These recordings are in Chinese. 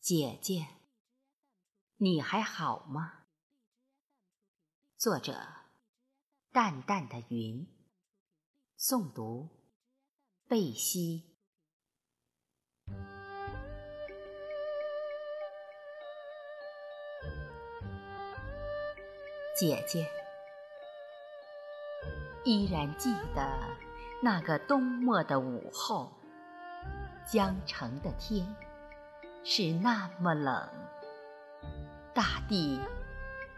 姐姐，你还好吗？作者：淡淡的云。诵读：贝西。姐姐，依然记得那个冬末的午后，江城的天。是那么冷，大地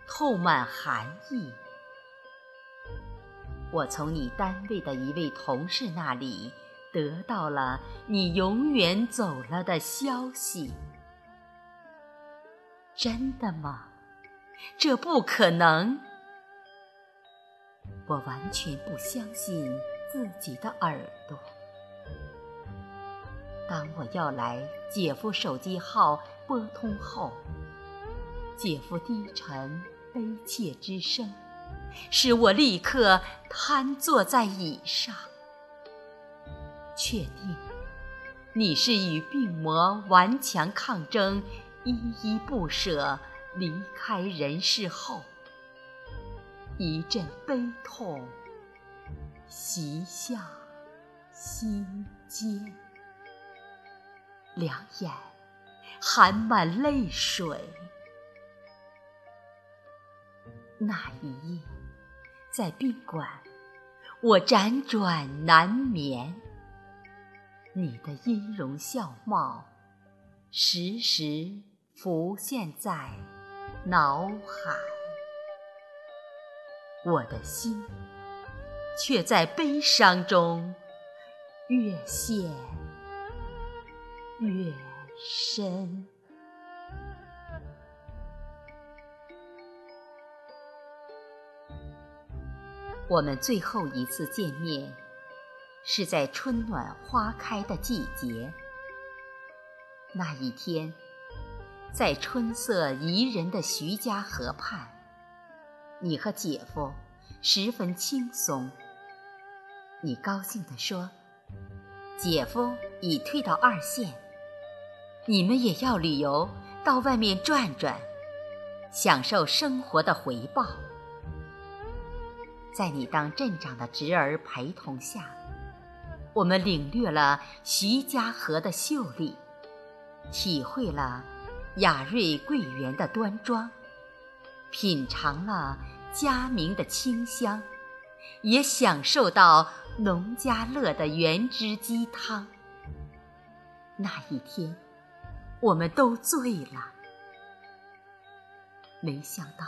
透满寒意。我从你单位的一位同事那里得到了你永远走了的消息。真的吗？这不可能！我完全不相信自己的耳朵。当我要来姐夫手机号拨通后，姐夫低沉悲切之声，使我立刻瘫坐在椅上。确定你是与病魔顽强抗争、依依不舍离开人世后，一阵悲痛袭向心间。两眼含满泪水。那一夜，在宾馆，我辗转难眠。你的音容笑貌，时时浮现在脑海。我的心，却在悲伤中越陷。越深。我们最后一次见面，是在春暖花开的季节。那一天，在春色宜人的徐家河畔，你和姐夫十分轻松。你高兴地说：“姐夫已退到二线。”你们也要旅游，到外面转转，享受生活的回报。在你当镇长的侄儿陪同下，我们领略了徐家河的秀丽，体会了雅瑞桂园的端庄，品尝了佳茗的清香，也享受到农家乐的原汁鸡汤。那一天。我们都醉了，没想到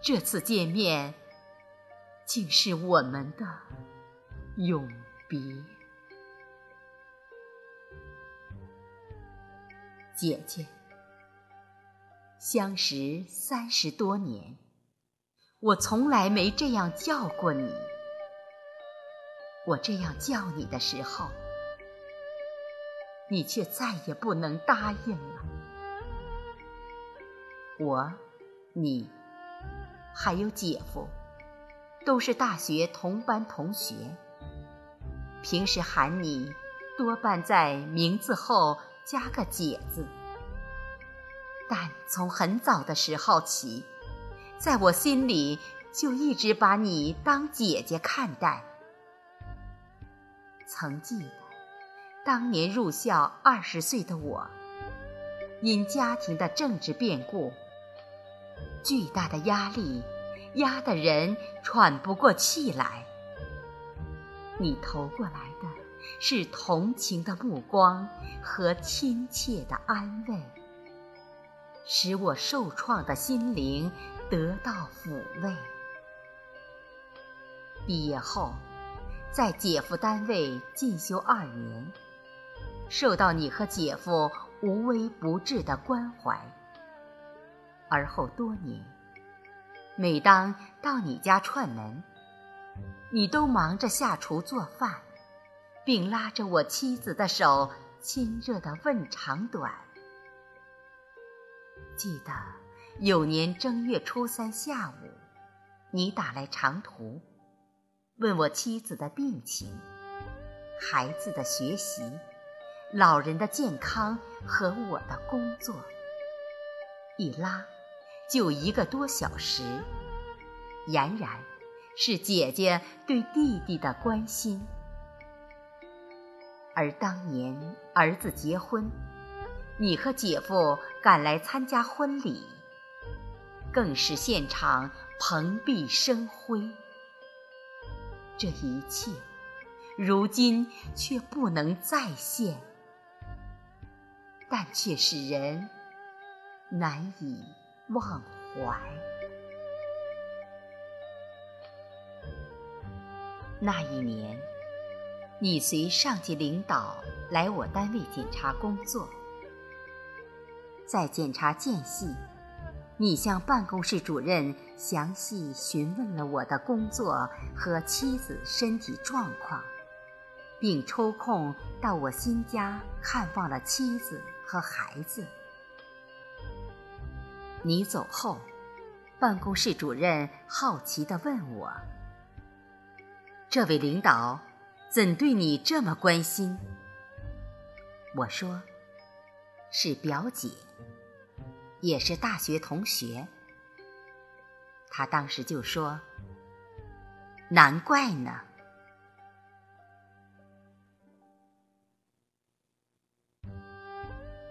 这次见面竟是我们的永别。姐姐，相识三十多年，我从来没这样叫过你。我这样叫你的时候。你却再也不能答应了。我、你，还有姐夫，都是大学同班同学。平时喊你，多半在名字后加个“姐”字。但从很早的时候起，在我心里就一直把你当姐姐看待。曾记得。当年入校二十岁的我，因家庭的政治变故，巨大的压力压得人喘不过气来。你投过来的是同情的目光和亲切的安慰，使我受创的心灵得到抚慰。毕业后，在姐夫单位进修二年。受到你和姐夫无微不至的关怀，而后多年，每当到你家串门，你都忙着下厨做饭，并拉着我妻子的手，亲热的问长短。记得有年正月初三下午，你打来长途，问我妻子的病情，孩子的学习。老人的健康和我的工作，一拉就一个多小时，俨然是姐姐对弟弟的关心。而当年儿子结婚，你和姐夫赶来参加婚礼，更是现场蓬荜生辉。这一切，如今却不能再现，但却使人难以忘怀。那一年。你随上级领导来我单位检查工作，在检查间隙，你向办公室主任详细询问了我的工作和妻子身体状况，并抽空到我新家看望了妻子和孩子。你走后，办公室主任好奇地问我：“这位领导？”怎对你这么关心？我说，是表姐，也是大学同学。他当时就说：“难怪呢。”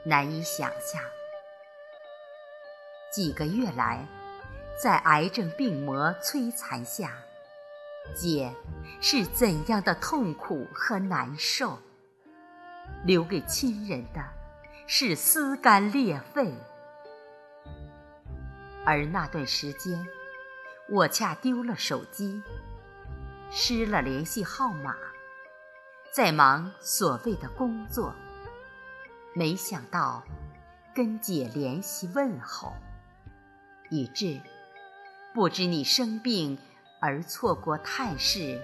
难以想象，几个月来，在癌症病魔摧残下。姐是怎样的痛苦和难受？留给亲人的，是撕肝裂肺。而那段时间，我恰丢了手机，失了联系号码，在忙所谓的工作。没想到跟姐联系问候，以致不知你生病。而错过探视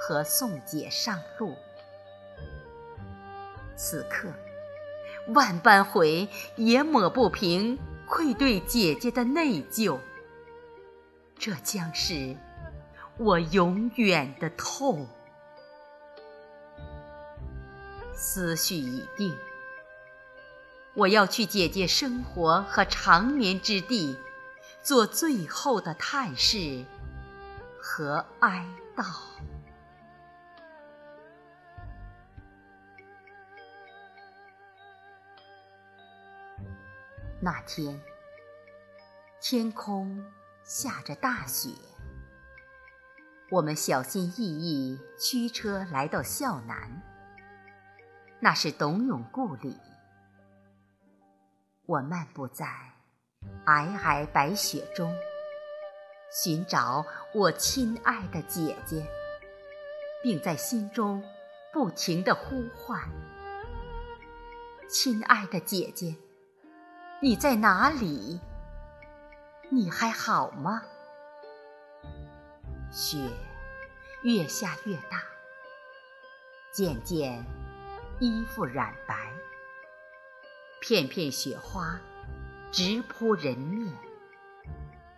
和送姐上路，此刻万般悔也抹不平愧对姐姐的内疚，这将是我永远的痛。思绪已定，我要去姐姐生活和长眠之地，做最后的探视。和哀悼。那天，天空下着大雪，我们小心翼翼驱车来到孝南，那是董永故里。我漫步在皑皑白雪中。寻找我亲爱的姐姐，并在心中不停地呼唤：“亲爱的姐姐，你在哪里？你还好吗？”雪越下越大，渐渐衣服染白，片片雪花直扑人面。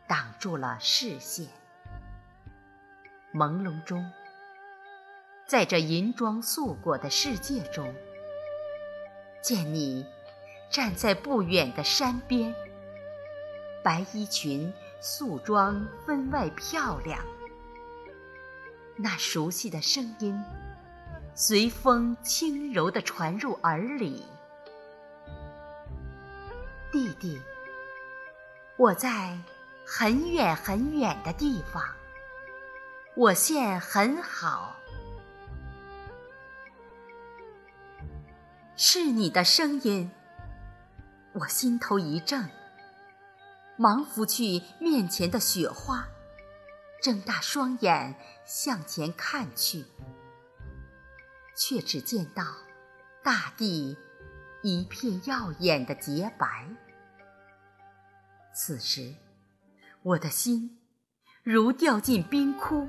挡住了视线，朦胧中，在这银装素裹的世界中，见你站在不远的山边，白衣裙素装分外漂亮。那熟悉的声音，随风轻柔地传入耳里，弟弟，我在。很远很远的地方，我现很好。是你的声音，我心头一怔，忙拂去面前的雪花，睁大双眼向前看去，却只见到大地一片耀眼的洁白。此时。我的心如掉进冰窟，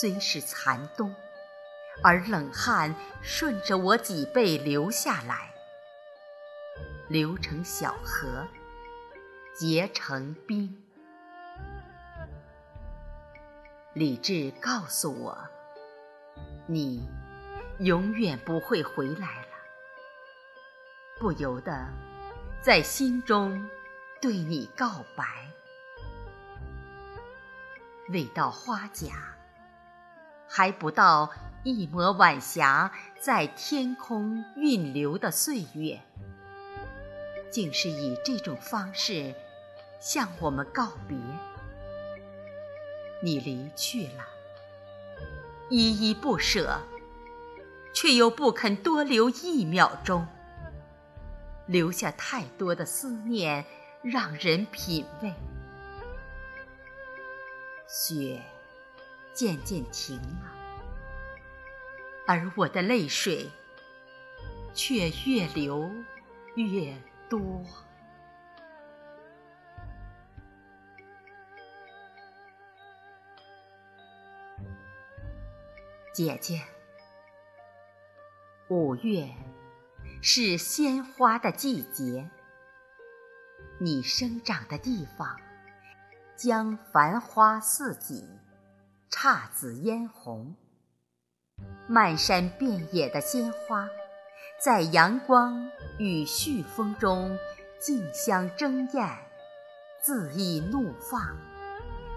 虽是残冬，而冷汗顺着我脊背流下来，流成小河，结成冰。理智告诉我，你永远不会回来了。不由得在心中对你告白。未到花甲，还不到一抹晚霞在天空晕流的岁月，竟是以这种方式向我们告别。你离去了，依依不舍，却又不肯多留一秒钟，留下太多的思念，让人品味。雪渐渐停了，而我的泪水却越流越多。姐姐，五月是鲜花的季节，你生长的地方。将繁花似锦，姹紫嫣红。漫山遍野的鲜花，在阳光与煦风中竞相争艳，恣意怒放，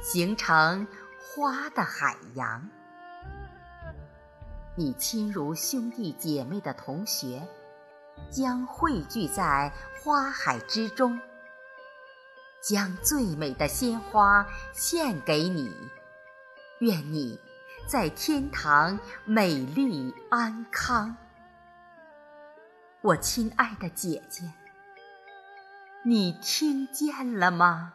形成花的海洋。你亲如兄弟姐妹的同学，将汇聚在花海之中。将最美的鲜花献给你，愿你在天堂美丽安康。我亲爱的姐姐，你听见了吗？